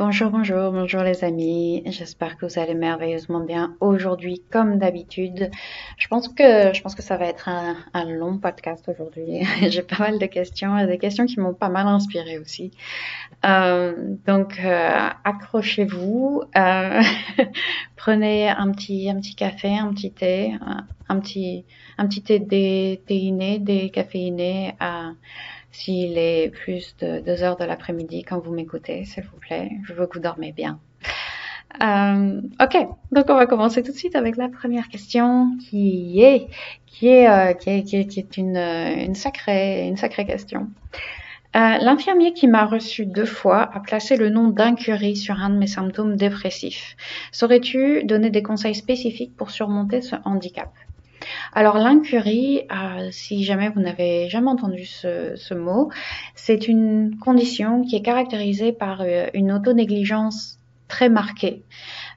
Bonjour, bonjour, bonjour les amis. J'espère que vous allez merveilleusement bien aujourd'hui, comme d'habitude. Je pense que je pense que ça va être un, long podcast aujourd'hui. J'ai pas mal de questions et des questions qui m'ont pas mal inspiré aussi. Euh, donc euh, accrochez-vous, euh, prenez un petit un petit café, un petit thé, un, petit un petit thé déiné, décaféiné. S'il est plus de 2 heures de l'après-midi quand vous m'écoutez, s'il vous plaît, je veux que vous dormez bien. Euh, ok, donc on va commencer tout de suite avec la première question qui est qui est euh, qui est, qui est, une, une sacrée une sacrée question. Euh, L'infirmier qui m'a reçu deux fois a placé le nom d'incurie sur un de mes symptômes dépressifs. Saurais-tu donner des conseils spécifiques pour surmonter ce handicap? Alors l'incurie, euh, si jamais vous n'avez jamais entendu ce, mot, c'est une condition qui est caractérisée par euh, une autonégligence très marquée.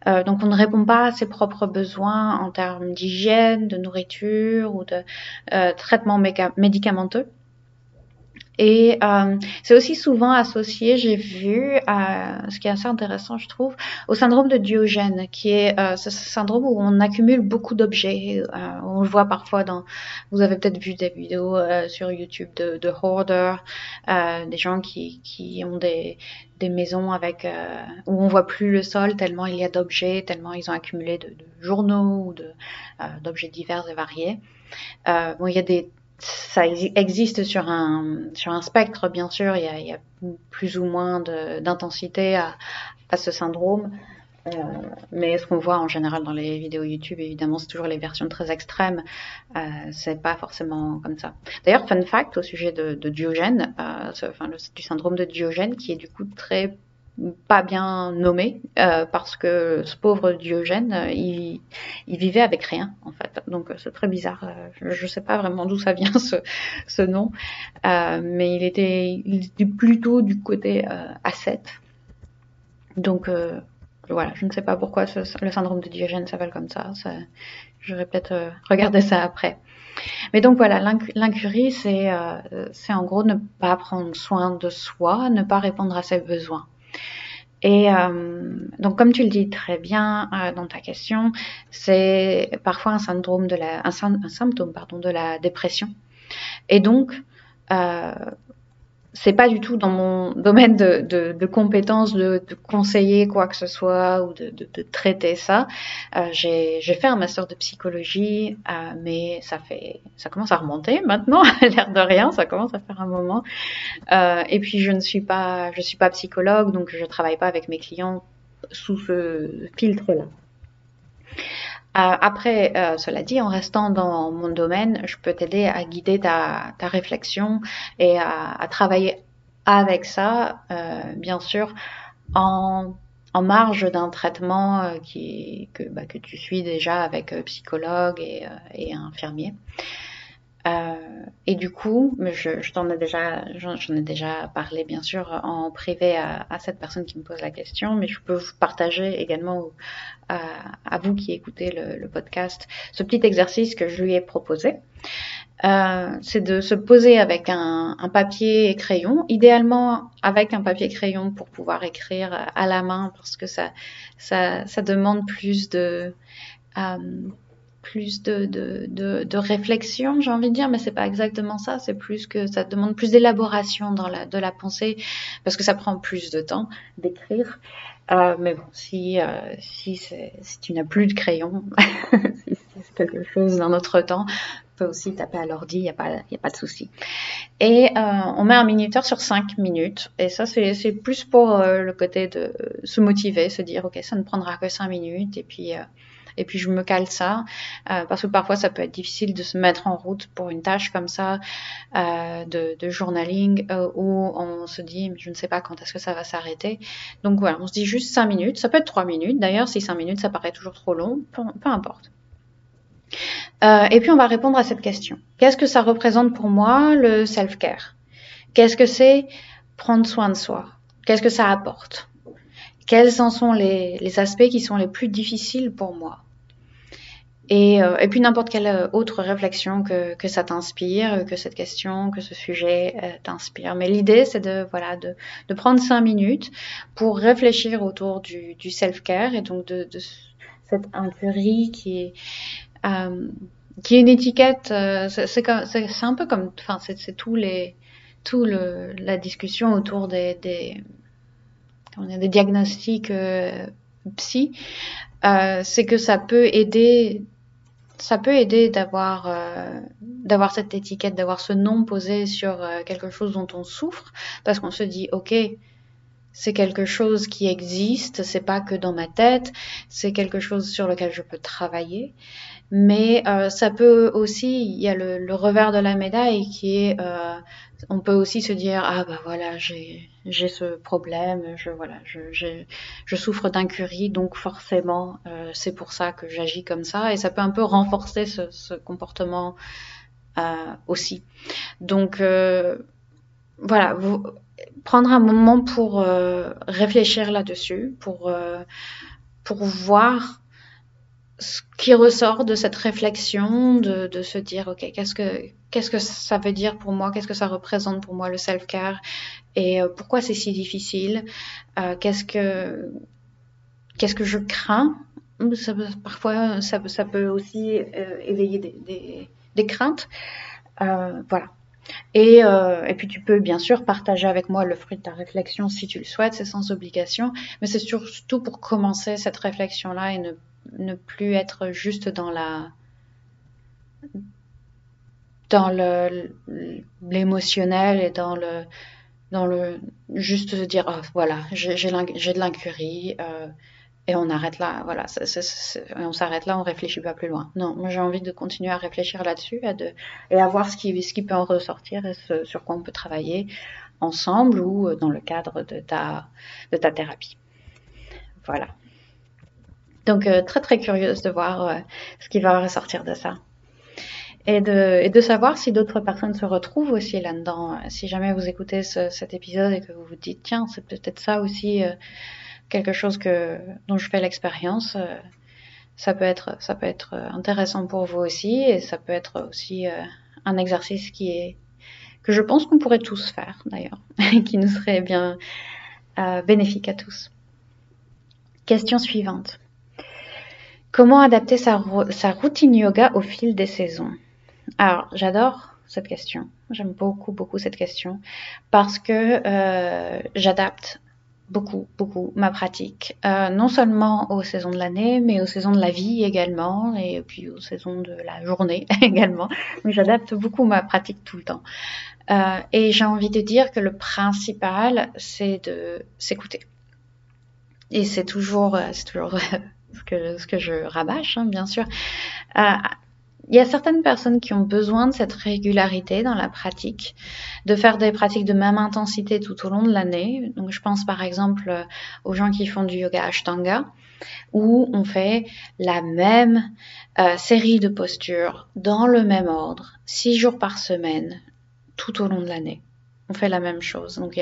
Euh, donc on ne répond pas à ses propres besoins en termes d'hygiène, de nourriture ou de traitement médicamenteux. Et euh, c'est aussi souvent associé, j'ai vu, à, ce qui est assez intéressant, je trouve, au syndrome de Diogène, qui est euh, ce syndrome où on accumule beaucoup d'objets. Euh, on le voit parfois dans, vous avez peut-être vu des vidéos euh, sur YouTube de, de hoarder, euh, des gens qui, qui ont des, des maisons avec où on voit plus le sol tellement il y a d'objets, tellement ils ont accumulé de, de journaux ou de d'objets divers et variés. bon, il y a des ça existe sur un, sur un spectre, bien sûr. Il y a, plus ou moins d'intensité à, à, ce syndrome. Euh, mais ce qu'on voit en général dans les vidéos YouTube, évidemment, c'est toujours les versions très extrêmes. Euh, c'est pas forcément comme ça. D'ailleurs, fun fact au sujet de, de Diogène, euh, enfin, du syndrome de Diogène, qui est du coup très pas bien nommé euh, parce que ce pauvre Diogène, euh, il, il, vivait avec rien en fait. Donc euh, c'est très bizarre. Je ne sais pas vraiment d'où ça vient ce, ce nom, mais il était, il était plutôt du côté ascète. Donc voilà, je ne sais pas pourquoi ce, le syndrome de Diogène s'appelle comme ça. ça je vais peut-être regarder ça après. Mais donc voilà, l'incurie, c'est en gros ne pas prendre soin de soi, ne pas répondre à ses besoins. Et euh, donc, comme tu le dis très bien euh, dans ta question, c'est parfois un syndrome de la, un, symptôme pardon de la dépression. Et donc, euh, c'est pas du tout dans mon domaine de, de, de compétences de, de, conseiller quoi que ce soit ou de, de traiter ça. Euh, j'ai fait un master de psychologie, euh, mais ça fait, ça commence à remonter maintenant, l'air de rien, ça commence à faire un moment. Euh, et puis je ne suis pas, je suis pas psychologue, donc je travaille pas avec mes clients sous ce filtre-là. Euh, après, euh, cela dit, en restant dans mon domaine, je peux t'aider à guider ta, réflexion et à, travailler avec ça, euh, bien sûr, en, en marge d'un traitement euh, bah, que tu suis déjà avec euh, psychologue et, et infirmier. Euh, et du coup, je, je t'en ai déjà, j'en ai déjà parlé bien sûr en privé à, à, cette personne qui me pose la question, mais je peux vous partager également à, à vous qui écoutez le, le, podcast ce petit exercice que je lui ai proposé. Euh, c'est de se poser avec un, un, papier et crayon, idéalement avec un papier crayon pour pouvoir écrire à la main parce que ça, ça, ça demande plus de euh, plus de, de, de, de réflexion, j'ai envie de dire, mais c'est pas exactement ça. C'est plus que ça demande plus d'élaboration dans la, de la pensée, parce que ça prend plus de temps d'écrire. Euh, mais bon, si, euh, si, si tu n'as plus de crayon, si c'est quelque chose d'un autre temps, tu peux aussi taper à l'ordi, il n'y a, pas, y a pas de souci. Et euh, on met un minuteur sur 5 minutes. Et ça, c'est plus pour euh, le côté de se motiver, se dire, OK, ça ne prendra que 5 minutes. Et puis, euh, et puis je me cale ça euh, parce que parfois ça peut être difficile de se mettre en route pour une tâche comme ça euh, de, de, journaling euh, où on se dit je ne sais pas quand est-ce que ça va s'arrêter. Donc voilà on se dit juste 5 minutes. Ça peut être 3 minutes. D'ailleurs si 5 minutes ça paraît toujours trop long peu, peu importe. Euh, et puis on va répondre à cette question. Qu'est-ce que ça représente pour moi le self-care? Qu'est-ce que c'est prendre soin de soi? Qu'est-ce que ça apporte? Quels en sont les, les, aspects qui sont les plus difficiles pour moi? Et, euh, et puis n'importe quelle autre réflexion que, que ça t'inspire, que cette question, que ce sujet euh, t'inspire. Mais l'idée, c'est de, voilà, de, de, prendre cinq minutes pour réfléchir autour du, du self-care et donc de, de cette incurie qui est, euh, qui est une étiquette. Euh, c'est un peu comme, enfin, c'est tous les, tout le, la discussion autour des, des, des diagnostics euh, psy. Euh, c'est que ça peut aider ça peut aider d'avoir euh, d'avoir cette étiquette, d'avoir ce nom posé sur euh, quelque chose dont on souffre, parce qu'on se dit ok, c'est quelque chose qui existe, c'est pas que dans ma tête, c'est quelque chose sur lequel je peux travailler. Mais euh, ça peut aussi, il y a le, le, revers de la médaille qui est, euh, on peut aussi se dire ah bah voilà j'ai ce problème, je voilà je je, je souffre d'incurie donc forcément euh, c'est pour ça que j'agis comme ça et ça peut un peu renforcer ce, ce comportement euh, aussi. Donc euh, voilà, vous, prendre un moment pour euh, réfléchir là-dessus, pour pour voir ce qui ressort de cette réflexion, de, se dire, OK, qu'est-ce que, ça veut dire pour moi, qu'est-ce que ça représente pour moi le self-care? Et euh, pourquoi c'est si difficile, euh, qu'est-ce que, je crains? Parfois, ça, peut aussi euh, éveiller des, craintes. Voilà. Et, et, puis tu peux bien sûr partager avec moi le fruit de ta réflexion si tu le souhaites, c'est sans obligation, mais c'est surtout pour commencer cette réflexion-là et ne ne plus être juste dans la le l'émotionnel et dans le dans le juste se dire oh, voilà j'ai de l'incurie euh, et on arrête là voilà on s'arrête là on réfléchit pas plus loin. Non moi j'ai envie de continuer à réfléchir là-dessus et, de, et à voir ce qui peut en ressortir et ce, sur quoi on peut travailler ensemble ou dans le cadre de ta thérapie. Voilà donc euh, très très curieuse de voir euh, ce qui va ressortir de ça. Et de, et de savoir si d'autres personnes se retrouvent aussi là-dedans. Si jamais vous écoutez ce, cet épisode et que vous vous dites tiens c'est peut-être ça aussi euh, quelque chose que dont je fais l'expérience, euh, ça peut être ça peut être intéressant pour vous aussi et ça peut être aussi euh, un exercice qui est que je pense qu'on pourrait tous faire d'ailleurs, qui nous serait bien bénéfique à tous. Question suivante. Comment adapter sa, routine yoga au fil des saisons? Alors, j'adore cette question. J'aime beaucoup, beaucoup cette question parce que euh, j'adapte beaucoup, beaucoup ma pratique, euh, non seulement aux saisons de l'année, mais aux saisons de la vie également, et puis aux saisons de la journée également. Donc j'adapte beaucoup ma pratique tout le temps. Euh, et j'ai envie de dire que le principal, c'est de s'écouter. Et c'est toujours, c'est toujours ce que, je rabâche, hein, bien sûr. Euh, il y a certaines personnes qui ont besoin de cette régularité dans la pratique, de faire des pratiques de même intensité tout au long de l'année. Donc, je pense par exemple euh, aux gens qui font du yoga Ashtanga, où on fait la même euh, série de postures dans le même ordre, six jours par semaine, tout au long de l'année. On fait la même chose. Donc,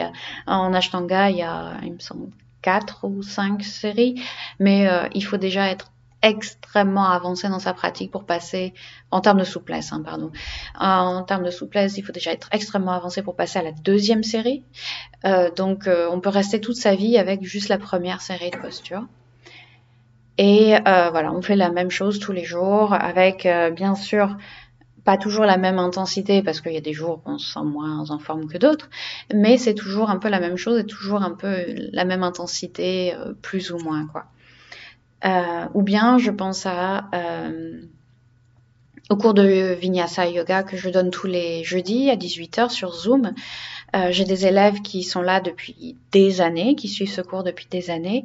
en Ashtanga, il y a, il me semble, quatre ou cinq séries, mais euh, il faut déjà être extrêmement avancé dans sa pratique pour passer en termes de souplesse, hein, pardon. En termes de souplesse, il faut déjà être extrêmement avancé pour passer à la deuxième série. Euh, donc, euh, on peut rester toute sa vie avec juste la première série de postures. Et euh, voilà, on fait la même chose tous les jours avec, euh, bien sûr, pas toujours la même intensité parce qu'il y a des jours où on se sent moins en forme que d'autres, mais c'est toujours un peu la même chose et toujours un peu la même intensité, euh, plus ou moins quoi. Euh, ou bien je pense à euh, au cours de Vinyasa Yoga que je donne tous les jeudis à 18h sur Zoom. J'ai des élèves qui sont là depuis des années, qui suivent ce cours depuis des années,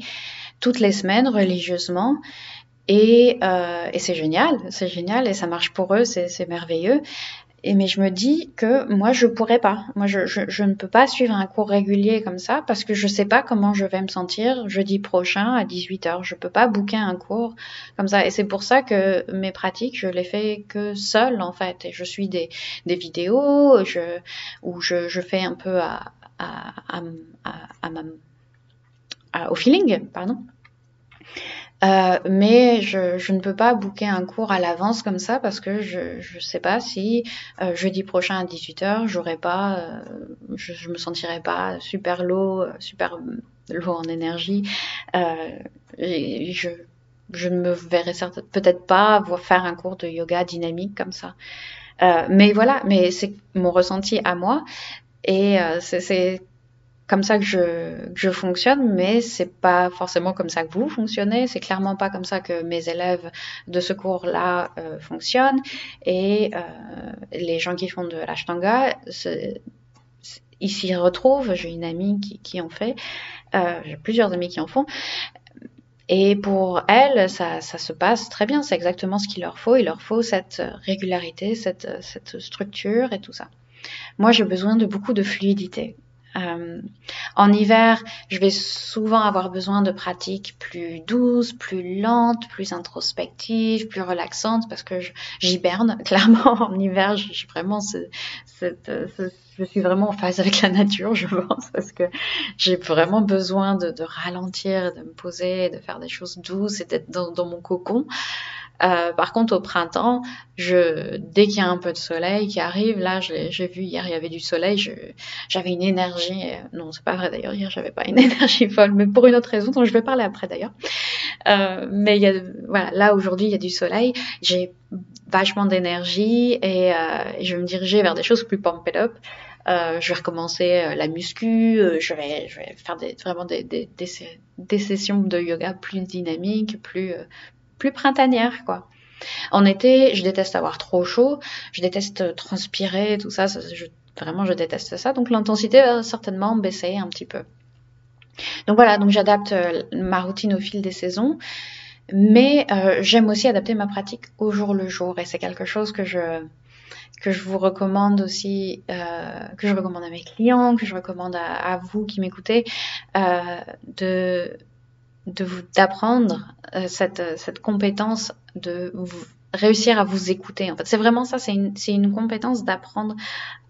toutes les semaines religieusement. Et, euh, et c'est génial, c'est génial et ça marche pour eux, c'est merveilleux. Et mais je me dis que moi je pourrais pas, moi je, je, je, ne peux pas suivre un cours régulier comme ça parce que je sais pas comment je vais me sentir jeudi prochain à 18h. Je peux pas booker un cours comme ça et c'est pour ça que mes pratiques je les fais que seule en fait et je suis des, des vidéos je, où je, je fais un peu à, à, à, à, à au feeling pardon Euh, mais je, je, ne peux pas booker un cours à l'avance comme ça parce que je ne sais pas si euh, jeudi prochain à 18h, j'aurai pas, euh, je, je me sentirai pas super low, super low en énergie. je, je ne me verrai peut-être pas faire un cours de yoga dynamique comme ça. mais voilà, mais c'est mon ressenti à moi. Et c'est comme ça que je, je fonctionne, mais c'est pas forcément comme ça que vous fonctionnez. C'est clairement pas comme ça que mes élèves de ce cours-là euh, fonctionnent. Et euh, les gens qui font de l'ashtanga, ils s'y retrouvent. J'ai une amie qui, qui en fait. Euh, J'ai plusieurs amis qui en font. Et pour elles, ça, ça se passe très bien. C'est exactement ce qu'il leur faut. Il leur faut cette régularité, cette, cette structure et tout ça. Moi, j'ai besoin de beaucoup de fluidité. Euh, en hiver, je vais souvent avoir besoin de pratiques plus douces, plus lentes, plus introspectives, plus relaxantes parce que j'hiberne. Clairement, en hiver, je suis vraiment en phase avec la nature, je pense, parce que j'ai vraiment besoin de, ralentir, de me poser, de faire des choses douces et d'être dans, mon cocon. Euh, par contre, au printemps, je, dès qu'il y a un peu de soleil qui arrive, là, j'ai vu hier, il y avait du soleil, j'avais une énergie. Euh, non, c'est pas vrai d'ailleurs. Hier, j'avais pas une énergie folle, mais pour une autre raison dont je vais parler après d'ailleurs. Euh, mais y a, voilà, là aujourd'hui, il y a du soleil. J'ai vachement d'énergie et, euh, je vais me diriger vers des choses plus pumped up. Euh, je vais recommencer euh, la muscu, je, vais, je vais faire des, vraiment des, des, des, des, sessions de yoga plus dynamiques, plus, plus printanière, quoi. En été, je déteste avoir trop chaud, je déteste transpirer, tout ça, je, vraiment je déteste ça. Donc l'intensité va certainement baisser un petit peu. Donc voilà, donc j'adapte euh, ma routine au fil des saisons, mais euh, j'aime aussi adapter ma pratique au jour le jour, et c'est quelque chose que je que je vous recommande aussi, euh, que je recommande à mes clients, que je recommande à, à vous qui m'écoutez, de d'apprendre euh, cette, cette compétence de réussir à vous écouter. En fait, c'est vraiment ça, c'est une, une compétence d'apprendre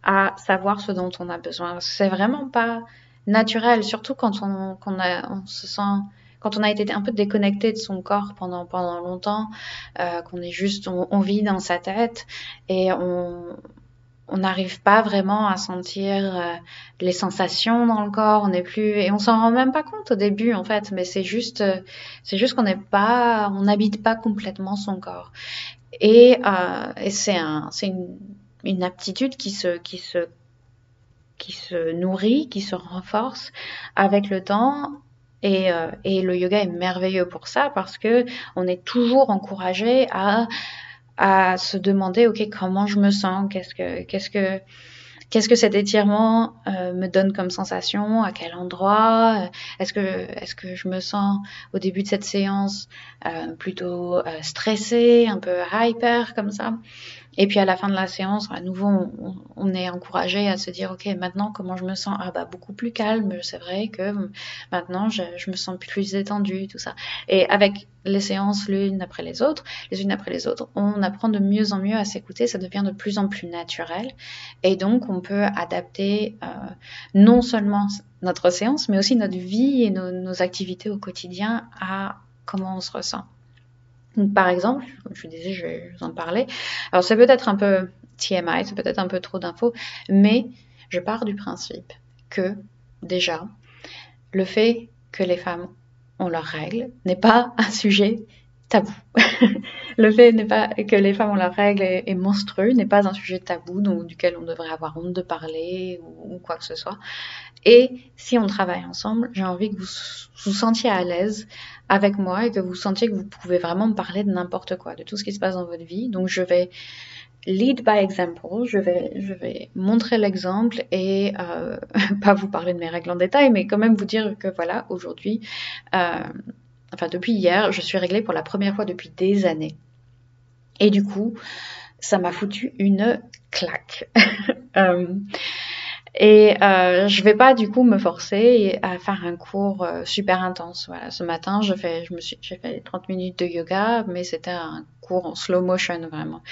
à savoir ce dont on a besoin. C'est vraiment pas naturel, surtout quand on, qu'on a, on se sent, quand on a été un peu déconnecté de son corps pendant pendant longtemps, euh, qu'on est juste, on, on, vit dans sa tête et on on n'arrive pas vraiment à sentir euh, les sensations dans le corps, on n'est plus et on s'en rend même pas compte au début en fait, mais c'est juste euh, c'est juste qu'on n'est pas on n'habite pas complètement son corps. Et, euh, et c'est un c'est une, une aptitude qui se qui se qui se nourrit, qui se renforce avec le temps et, euh, et, le yoga est merveilleux pour ça parce que on est toujours encouragé à à se demander, ok, comment je me sens, qu'est-ce que, qu'est-ce que, qu'est-ce que cet étirement euh, me donne comme sensation, à quel endroit, euh, est-ce que, est-ce que je me sens au début de cette séance euh, plutôt euh, stressée, un peu hyper comme ça, et puis à la fin de la séance, à nouveau, on, est encouragé à se dire, ok, maintenant comment je me sens? Ah bah beaucoup plus calme. C'est vrai que maintenant je, je, me sens plus détendue, tout ça. Et avec les séances l'une après les autres, les unes après les autres, on apprend de mieux en mieux à s'écouter. Ça devient de plus en plus naturel, et donc on peut adapter euh, non seulement notre séance, mais aussi notre vie et nos, nos activités au quotidien à comment on se ressent. Par exemple, je vous disais, je vais vous en parler. Alors, c'est peut-être un peu TMI, c'est peut-être un peu trop d'infos, mais je pars du principe que, déjà, le fait que les femmes ont leurs règles n'est pas un sujet tabou. le fait n'est pas que les femmes ont leurs règles et, monstrueux n'est pas un sujet tabou donc, duquel on devrait avoir honte de parler ou, ou, quoi que ce soit. Et si on travaille ensemble, j'ai envie que vous vous sentiez à l'aise avec moi et que vous sentiez que vous pouvez vraiment me parler de n'importe quoi, de tout ce qui se passe dans votre vie. Donc je vais lead by example, je vais, je vais montrer l'exemple et euh, pas vous parler de mes règles en détail, mais quand même vous dire que voilà, aujourd'hui, euh, enfin depuis hier, je suis réglée pour la première fois depuis des années. Et du coup, ça m'a foutu une claque. euh, Et euh, je vais pas du coup me forcer à faire un cours euh, super intense. Voilà, ce matin, je fais, je me suis, j'ai fait 30 minutes de yoga, mais c'était un cours en slow motion vraiment.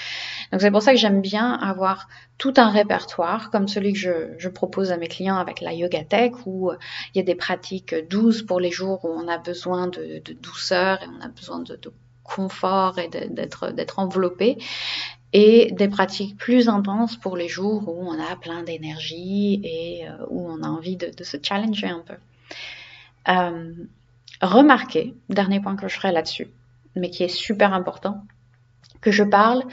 Donc c'est pour ça que j'aime bien avoir tout un répertoire comme celui que je, je propose à mes clients avec la Yoga Tech où euh, il y a des pratiques douces pour les jours où on a besoin de, de douceur et on a besoin de, de confort et d'être d'être enveloppé et des pratiques plus intenses pour les jours où on a plein d'énergie et euh, où on a envie de, se challenger un peu. Euh, remarquez, dernier point que je ferai là-dessus, mais qui est super important, que je parle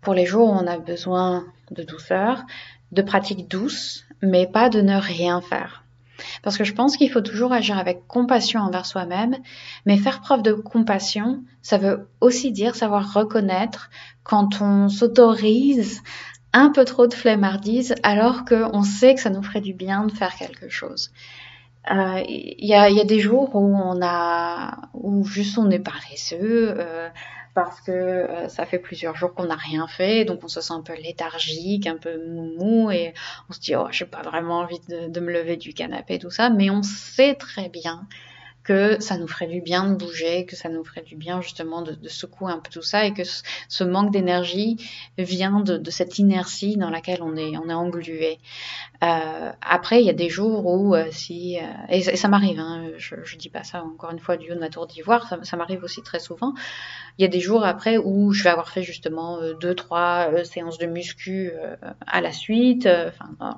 pour les jours où on a besoin de douceur, de pratiques douces, mais pas de ne rien faire. Parce que je pense qu'il faut toujours agir avec compassion envers soi-même, mais faire preuve de compassion, ça veut aussi dire savoir reconnaître quand on s'autorise un peu trop de flemmardise alors qu'on sait que ça nous ferait du bien de faire quelque chose. Il euh, y, a, y, a, des jours où on a, où juste on est paresseux, euh, parce que euh, ça fait plusieurs jours qu'on n'a rien fait, donc on se sent un peu léthargique, un peu mou, et on se dit oh j'ai pas vraiment envie de, de, me lever du canapé tout ça, mais on sait très bien que ça nous ferait du bien de bouger, que ça nous ferait du bien justement de, de secouer un peu tout ça et que ce manque d'énergie vient de, de, cette inertie dans laquelle on est, on est englué. Euh, après, il y a des jours où euh, si, euh, et, ça m'arrive, hein, je, je dis pas ça encore une fois du haut de ma tour d'ivoire, ça, ça m'arrive aussi très souvent. Il y a des jours après où je vais avoir fait justement euh, deux, trois euh, séances de muscu à la suite, enfin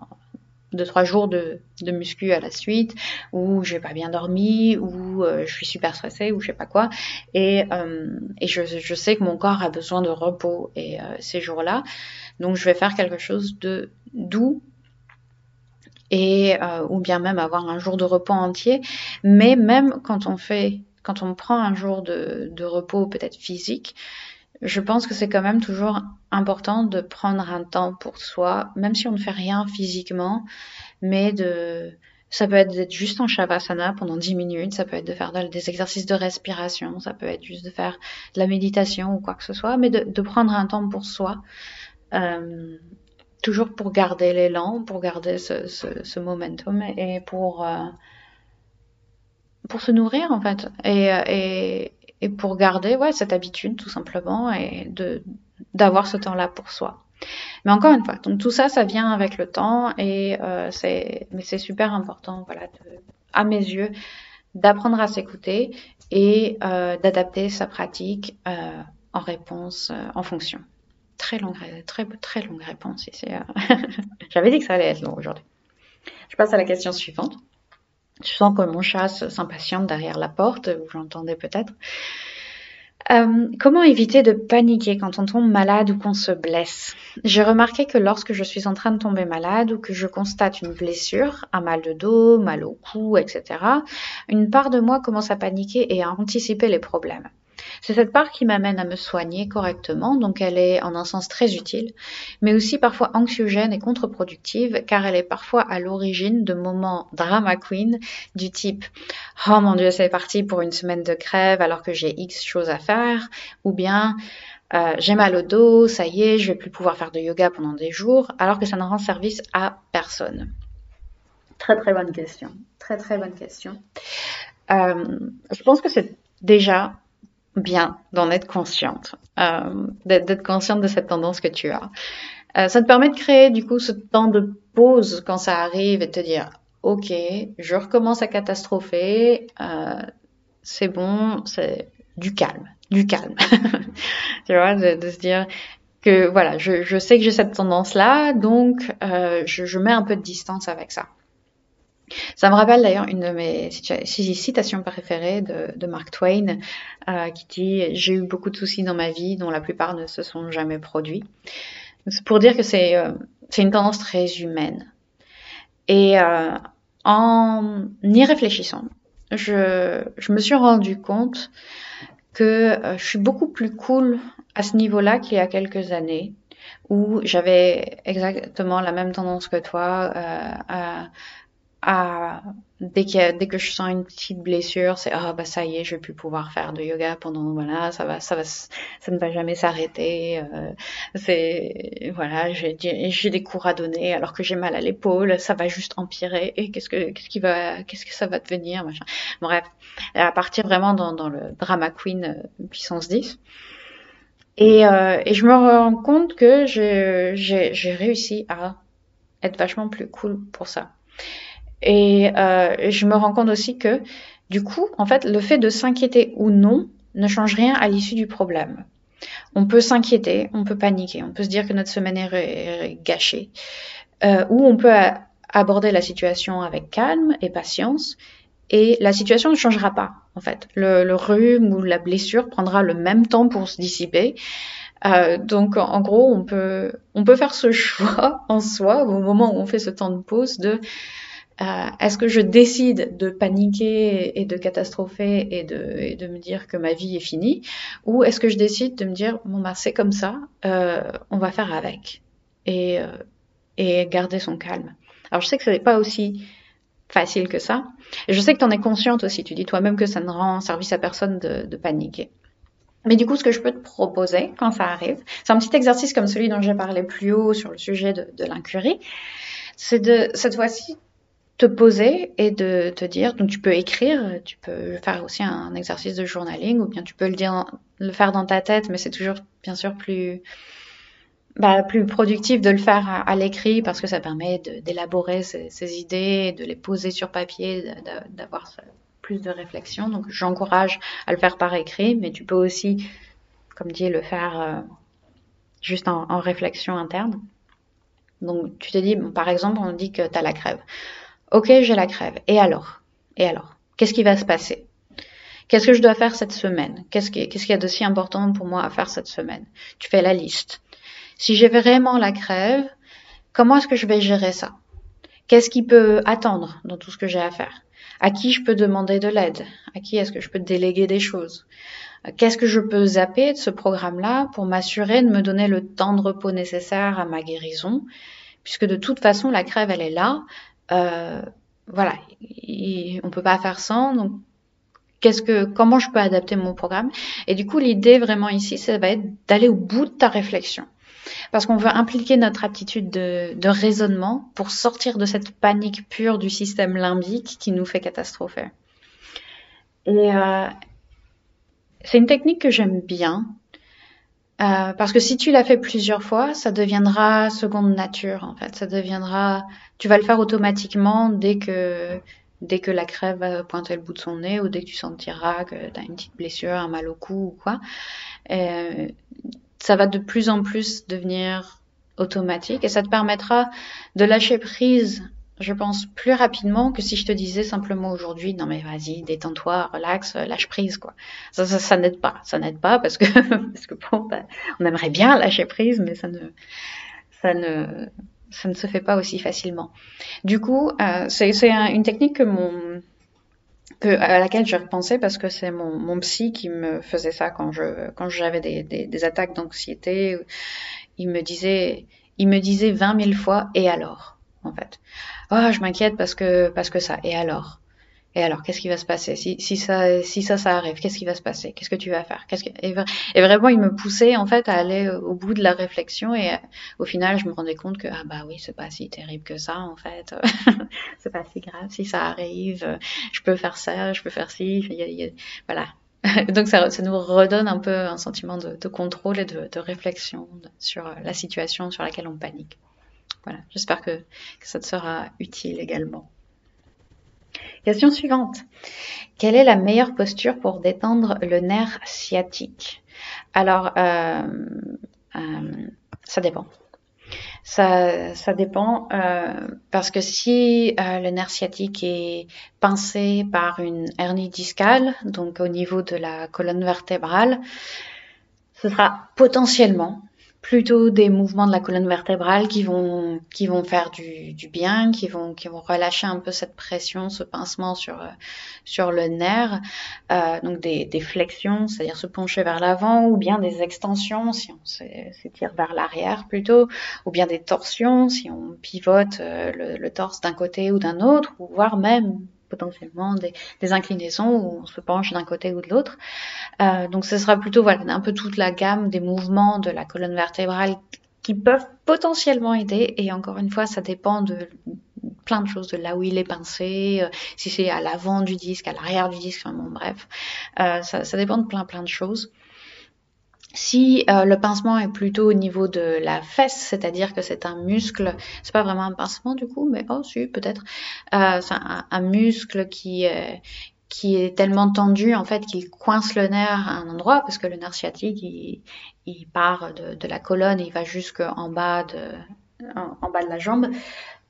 deux trois jours de, de muscu à la suite où j'ai pas bien dormi ou euh, je suis super stressée ou je sais pas quoi. Et, euh, et je, je, sais que mon corps a besoin de repos et euh, ces jours-là. Donc je vais faire quelque chose de doux et euh, ou bien même avoir un jour de repos entier. Mais même quand on fait quand on prend un jour de, de repos peut-être physique je pense que c'est quand même toujours important de prendre un temps pour soi, même si on ne fait rien physiquement, mais de, ça peut être d'être juste en shavasana pendant 10 minutes, ça peut être de faire des exercices de respiration, ça peut être juste de faire de la méditation ou quoi que ce soit, mais de, de prendre un temps pour soi, euh, toujours pour garder l'élan, pour garder ce, ce, ce, momentum et pour, euh, pour se nourrir en fait. Et, et, et pour garder ouais, cette habitude tout simplement et de d'avoir ce temps-là pour soi. Mais encore une fois, donc tout ça, ça vient avec le temps et euh, c'est, mais c'est super important, voilà, de, à mes yeux, d'apprendre à s'écouter et euh, d'adapter sa pratique euh, en réponse, euh, en fonction. Très longue, très très longue réponse ici. J'avais dit que ça allait être long aujourd'hui. Je passe à la question suivante. Je sens que mon chat s'impatiente derrière la porte, vous l'entendez peut-être. Euh, comment éviter de paniquer quand on tombe malade ou qu'on se blesse? J'ai remarqué que lorsque je suis en train de tomber malade ou que je constate une blessure, un mal de dos, mal au cou, etc., une part de moi commence à paniquer et à anticiper les problèmes. C'est cette part qui m'amène à me soigner correctement, donc elle est en un sens très utile, mais aussi parfois anxiogène et contre-productive, car elle est parfois à l'origine de moments drama queen du type Oh mon dieu, c'est parti pour une semaine de crève alors que j'ai X choses à faire, ou bien euh, j'ai mal au dos, ça y est, je vais plus pouvoir faire de yoga pendant des jours, alors que ça ne rend service à personne. Très très bonne question. Très très bonne question. Euh, je pense que c'est déjà bien d'en être consciente, euh, d'être consciente de cette tendance que tu as. Euh, ça te permet de créer du coup ce temps de pause quand ça arrive et de te dire ok, je recommence à catastropher, euh, c'est bon, c'est du calme, du calme. tu vois, de, de, se dire que voilà, je, je sais que j'ai cette tendance là, donc euh, je, je mets un peu de distance avec ça. Ça me rappelle d'ailleurs une de mes citations préférées de, Mark Twain euh, qui dit J'ai eu beaucoup de soucis dans ma vie dont la plupart ne se sont jamais produits. C'est pour dire que c'est euh, une tendance très humaine. Et euh, en y réfléchissant, je, me suis rendu compte que je suis beaucoup plus cool à ce niveau-là qu'il y a quelques années où j'avais exactement la même tendance que toi à à dès que dès que je sens une petite blessure, c'est ah bah ça y est, je vais plus pouvoir faire de yoga pendant voilà, ça va ça va ça ne va jamais s'arrêter. Euh, c'est voilà, j'ai j'ai des cours à donner alors que j'ai mal à l'épaule, ça va juste empirer et qu'est-ce que qu'est-ce qui va qu'est-ce que ça va devenir machin. Bref, à partir vraiment dans dans le drama queen euh, puissance 10. Et, euh, et je me rends compte que j'ai réussi à être vachement plus cool pour ça. Et euh, je me rends compte aussi que, du coup, en fait, le fait de s'inquiéter ou non ne change rien à l'issue du problème. On peut s'inquiéter, on peut paniquer, on peut se dire que notre semaine est gâchée, euh, ou on peut aborder la situation avec calme et patience, et la situation ne changera pas, en fait. Le, le rhume ou la blessure prendra le même temps pour se dissiper. Euh, donc, en gros, on peut, on peut faire ce choix en soi au moment où on fait ce temps de pause de euh, est-ce que je décide de paniquer et de catastropher et de, et de me dire que ma vie est finie ou est-ce que je décide de me dire bon bah c'est comme ça, euh, on va faire avec et, euh, et garder son calme. Alors je sais que ce n'est pas aussi facile que ça. Et je sais que tu en es consciente aussi. Tu dis toi-même que ça ne rend service à personne de, de paniquer. Mais du coup, ce que je peux te proposer quand ça arrive, c'est un petit exercice comme celui dont j'ai parlé plus haut sur le sujet de, de l'incurie. C'est de, cette fois-ci, te poser et de te dire, donc tu peux écrire, tu peux faire aussi un exercice de journaling, ou bien tu peux le dire, le faire dans ta tête, mais c'est toujours bien sûr plus, bah, plus productif de le faire à, l'écrit parce que ça permet d'élaborer ces, idées, de les poser sur papier, d'avoir plus de réflexion. Donc j'encourage à le faire par écrit, mais tu peux aussi, comme dit, le faire euh, juste en, en, réflexion interne. Donc tu te dis, bon, par exemple, on dit que tu as la crève. Ok, j'ai la crève. Et alors? Et alors? Qu'est-ce qui va se passer? Qu'est-ce que je dois faire cette semaine? Qu'est-ce qu'il y a de si important pour moi à faire cette semaine? Tu fais la liste. Si j'ai vraiment la crève, comment est-ce que je vais gérer ça? Qu'est-ce qui peut attendre dans tout ce que j'ai à faire? À qui je peux demander de l'aide? À qui est-ce que je peux déléguer des choses? Qu'est-ce que je peux zapper de ce programme-là pour m'assurer de me donner le temps de repos nécessaire à ma guérison? Puisque de toute façon, la crève, elle est là euh, voilà, on on peut pas faire sans. Donc, qu'est-ce que, comment je peux adapter mon programme? Et du coup, l'idée vraiment ici, ça va être d'aller au bout de ta réflexion. Parce qu'on veut impliquer notre aptitude de, de, raisonnement pour sortir de cette panique pure du système limbique qui nous fait catastropher. Et euh, c'est une technique que j'aime bien euh, parce que si tu l'as fait plusieurs fois, ça deviendra seconde nature en fait. Ça deviendra, tu vas le faire automatiquement dès que dès que la crève va pointer le bout de son nez ou dès que tu sentiras que tu as une petite blessure, un mal au cou ou quoi. Euh, ça va de plus en plus devenir automatique et ça te permettra de lâcher prise je pense, plus rapidement que si je te disais simplement aujourd'hui, non mais vas-y, détends-toi, relax, lâche prise, quoi. Ça, ça, ça n'aide pas, ça n'aide pas parce que, parce que bon, ben, on aimerait bien lâcher prise, mais ça ne, ça ne, ça ne se fait pas aussi facilement. Du coup, euh, c'est, c'est une technique que mon, que, à laquelle j'ai repensé parce que c'est mon, mon psy qui me faisait ça quand je, quand j'avais des, des, des attaques d'anxiété. Il me disait, il me disait 20 000 fois, et alors? En fait. Oh, je m'inquiète parce que parce que ça. Et alors? Et alors, qu'est-ce qui va se passer? Si, si ça si ça ça arrive Qu'est-ce qui va se passer? Qu'est-ce que tu vas faire? Qu'est-ce que... et, vraiment, il me poussait en fait à aller au bout de la réflexion et au final, je me rendais compte que ah bah oui, c'est pas si terrible que ça en fait. c'est pas si grave si ça arrive. Je peux faire ça, je peux faire ci. voilà. Donc ça, ça, nous redonne un peu un sentiment de, contrôle et de réflexion sur la situation sur laquelle on panique. Voilà, j'espère que, ça te sera utile également. Question suivante. Quelle est la meilleure posture pour détendre le nerf sciatique? Alors, euh, euh, ça dépend. Ça, dépend euh, parce que si le nerf sciatique est pincé par une hernie discale, donc au niveau de la colonne vertébrale, ce sera potentiellement plutôt des mouvements de la colonne vertébrale qui vont qui vont faire du, du bien, qui vont qui vont relâcher un peu cette pression, ce pincement sur sur le nerf. Euh, donc des, des flexions, c'est-à-dire se pencher vers l'avant, ou bien des extensions si on s'étire vers l'arrière plutôt, ou bien des torsions si on pivote euh, le, le torse d'un côté ou d'un autre, ou voire même potentiellement des, inclinaisons où on se penche d'un côté ou de l'autre. Euh, donc ce sera plutôt voilà un peu toute la gamme des mouvements de la colonne vertébrale qui peuvent potentiellement aider. Et encore une fois, ça dépend de plein de choses, de là où il est pincé, euh, si c'est à l'avant du disque, à l'arrière du disque, enfin bon bref, euh, ça, ça, dépend de plein plein de choses. Si euh, le pincement est plutôt au niveau de la fesse, c'est-à-dire que c'est un muscle, c'est pas vraiment un pincement du coup, mais oh si peut-être, euh, c'est un, un, muscle qui euh, qui est tellement tendu en fait qu'il coince le nerf à un endroit parce que le nerf sciatique il, il part de, de, la colonne et il va jusqu'en bas de en, en, bas de la jambe.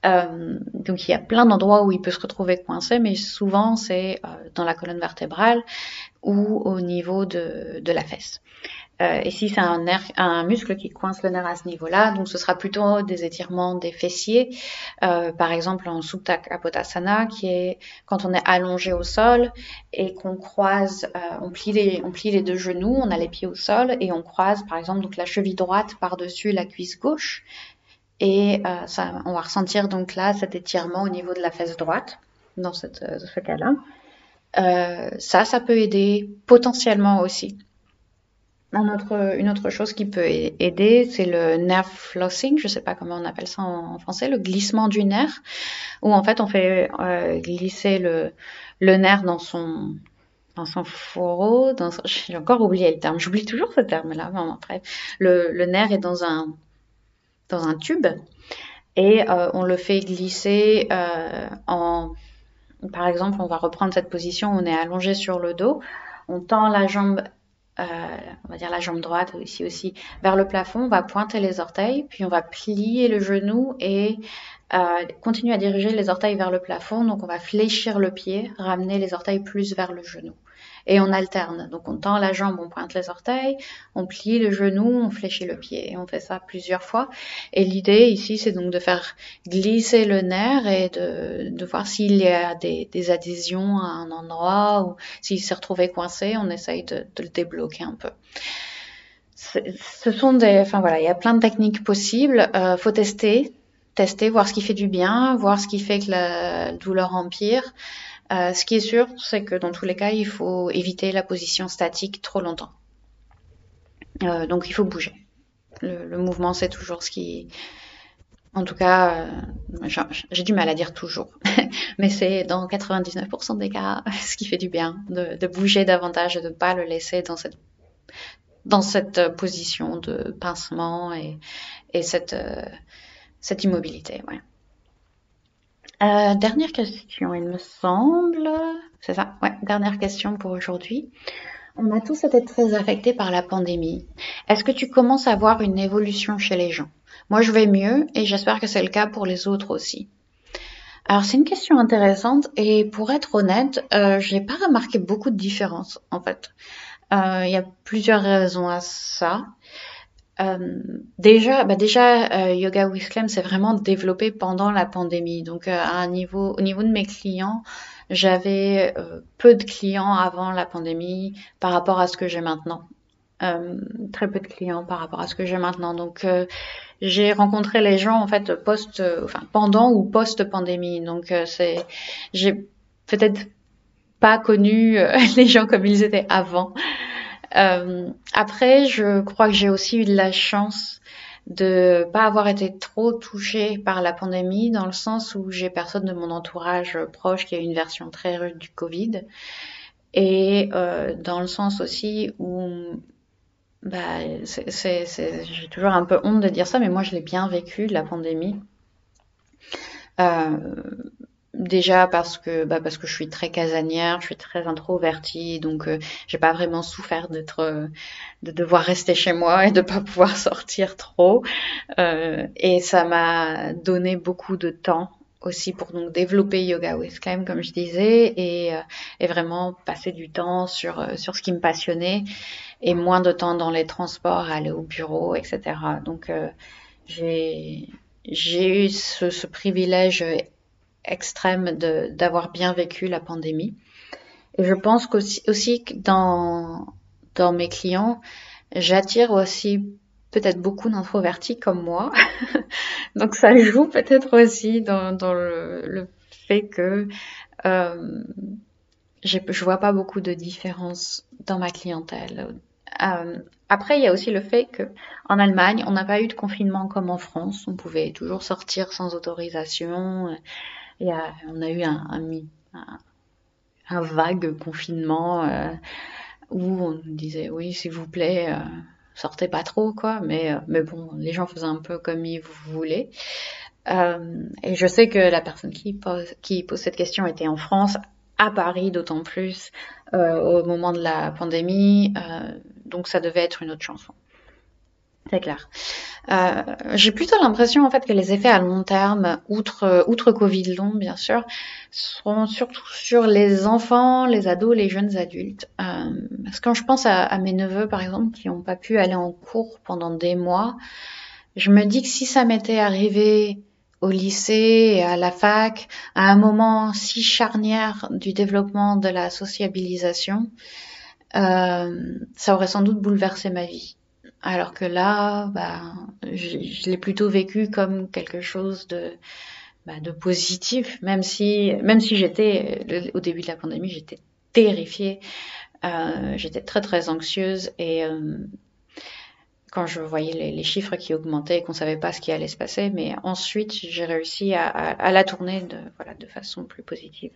Euh, donc il y a plein d'endroits où il peut se retrouver coincé, mais souvent c'est euh, dans la colonne vertébrale ou au niveau de, de la fesse. Euh, et c'est un, un muscle qui coince le nerf à ce niveau-là, donc ce sera plutôt des étirements des fessiers, euh, par exemple en Supta Kapotasana, qui est quand on est allongé au sol et qu'on croise, euh, on, plie les, on plie les deux genoux, on a les pieds au sol et on croise par exemple donc la cheville droite par-dessus la cuisse gauche. Et euh, ça, on va ressentir donc là cet étirement au niveau de la fesse droite dans cette, euh, ce cas-là. Euh, ça, ça peut aider potentiellement aussi une autre chose qui peut aider, c'est le nerve flossing, je ne sais pas comment on appelle ça en, français, le glissement du nerf, où en fait on fait euh, glisser le, nerf dans son dans son fourreau, j'ai encore oublié le terme, j'oublie toujours ce terme-là, mais après, le, le nerf est dans un dans un tube et euh, on le fait glisser euh, en par exemple, on va reprendre cette position, on est allongé sur le dos, on tend la jambe euh, on va dire la jambe droite ici aussi, vers le plafond, on va pointer les orteils, puis on va plier le genou et euh, continuer à diriger les orteils vers le plafond. Donc on va fléchir le pied, ramener les orteils plus vers le genou et on alterne. Donc on tend la jambe, on pointe les orteils, on plie le genou, on fléchit le pied. Et on fait ça plusieurs fois. Et l'idée ici, c'est donc de faire glisser le nerf et de, de voir s'il y a des, des, adhésions à un endroit ou s'il s'est retrouvé coincé, on essaye de, de le débloquer un peu ce sont des, enfin voilà, il y a plein de techniques possibles. Euh, faut tester, tester, voir ce qui fait du bien, voir ce qui fait que la douleur empire. Euh, ce qui est sûr, c'est que dans tous les cas, il faut éviter la position statique trop longtemps. Euh, donc il faut bouger. Le, le mouvement, c'est toujours ce qui... En tout cas, euh, j'ai du mal à dire toujours, mais c'est dans 99% des cas ce qui fait du bien, de, de bouger davantage et de ne pas le laisser dans cette, dans cette position de pincement et, et cette, euh, cette immobilité. Ouais. Euh, dernière question, il me semble. C'est ça Ouais, dernière question pour aujourd'hui. On a tous été très affectés par la pandémie. Est-ce que tu commences à voir une évolution chez les gens? Moi, je vais mieux et j'espère que c'est le cas pour les autres aussi. Alors, c'est une question intéressante et pour être honnête, euh, j'ai pas remarqué beaucoup de différences en fait. Euh, il y a plusieurs raisons à ça. Euh, déjà, bah déjà, euh, Yoga Wisclem s'est vraiment développé pendant la pandémie. Donc, euh, à un niveau, au niveau de mes clients, j'avais euh, peu de clients avant la pandémie par rapport à ce que j'ai maintenant. Euh, très peu de clients par rapport à ce que j'ai maintenant. Donc, j'ai rencontré les gens en fait post, enfin pendant ou post pandémie. Donc, c'est, j'ai peut-être pas connu les gens comme ils étaient avant. Euh, après, je crois que j'ai aussi eu de la chance de pas avoir été trop touchée par la pandémie dans le sens où j'ai personne de mon entourage proche qui a une version très rude du Covid. Et euh, dans le sens aussi où bah, j'ai toujours un peu honte de dire ça mais moi je l'ai bien vécu la pandémie. Euh, Déjà parce que bah parce que je suis très casanière, je suis très introvertie, donc euh, j'ai pas vraiment souffert d'être euh, de devoir rester chez moi et de pas pouvoir sortir trop. Euh, et ça m'a donné beaucoup de temps aussi pour donc développer Yoga with Clem, comme je disais, et, euh, et vraiment passer du temps sur, euh, sur ce qui me passionnait et moins de temps dans les transports, aller au bureau, etc. Donc, j'ai j'ai eu ce, ce, privilège extrême d'avoir bien vécu la pandémie. Et je pense qu'aussi aussi que dans, dans mes clients, j'attire aussi peut-être beaucoup d'introvertis comme moi. Donc ça joue peut-être aussi dans, dans le, fait que euh, je vois pas beaucoup de différence dans ma clientèle. Euh, après, il y a aussi le fait que en Allemagne, on n'a pas eu de confinement comme en France. On pouvait toujours sortir sans autorisation. Et, on a eu un, un, un vague confinement euh, où on nous disait oui, s'il vous plaît, euh, sortez pas trop, quoi. Mais, euh, bon, les gens faisaient un peu comme ils voulaient. Euh, et je sais que la personne qui pose, qui pose cette question était en France, à Paris d'autant plus, euh, au moment de la pandémie. donc ça devait être une autre chanson. C'est clair. Euh, j'ai plutôt l'impression en fait que les effets à long terme, outre outre Covid long bien sûr, seront surtout sur les enfants, les ados, les jeunes adultes. Euh, parce que quand je pense à, à, mes neveux par exemple qui n'ont pas pu aller en cours pendant des mois, je me dis que si ça m'était arrivé au lycée et à la fac, à un moment si charnière du développement de la sociabilisation, euh, ça aurait sans doute bouleversé ma vie. Alors que là, bah, je, l'ai plutôt vécu comme quelque chose de, bah, positif, même si, même si j'étais, au début de la pandémie, j'étais terrifiée, euh, j'étais très très anxieuse et euh, quand je voyais les, chiffres qui augmentaient et qu'on savait pas ce qui allait se passer, mais ensuite j'ai réussi à, la tourner de, façon plus positive.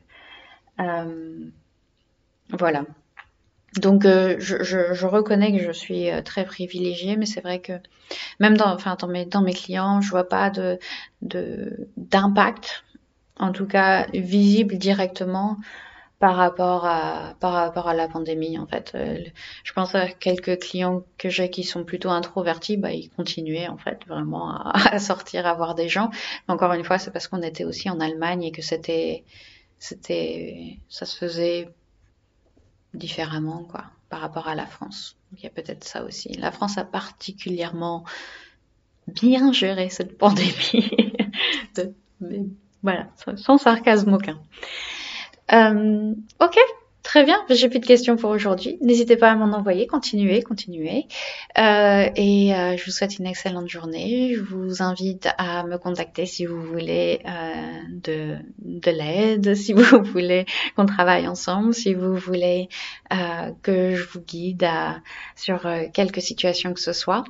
Euh, voilà. Donc euh, je, je, je, reconnais que je suis euh, très privilégiée, mais c'est vrai que même dans, enfin, dans, mes, dans mes clients, je vois pas de, d'impact, en tout cas visible directement par rapport à par rapport à la pandémie en fait. Euh, je pense à quelques clients que j'ai qui sont plutôt introvertis, bah ils continuaient en fait vraiment à, à sortir, à voir des gens. Mais encore une fois, c'est parce qu'on était aussi en Allemagne et que c'était c'était ça se faisait différemment quoi par rapport à la France. Il y a peut-être ça aussi. La France a particulièrement bien géré cette pandémie. voilà, sans sarcasme aucun. Euh, ok, Très bien, j'ai plus de questions pour aujourd'hui. N'hésitez pas à m'en envoyer, continuez, continuez. Euh, et euh, je vous souhaite une excellente journée. Je vous invite à me contacter si vous voulez euh, de, de l'aide, si vous voulez qu'on travaille ensemble, si vous voulez euh, que je vous guide à, sur euh, quelques situations que ce soit.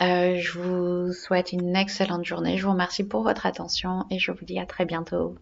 Euh, je vous souhaite une excellente journée. Je vous remercie pour votre attention et je vous dis à très bientôt.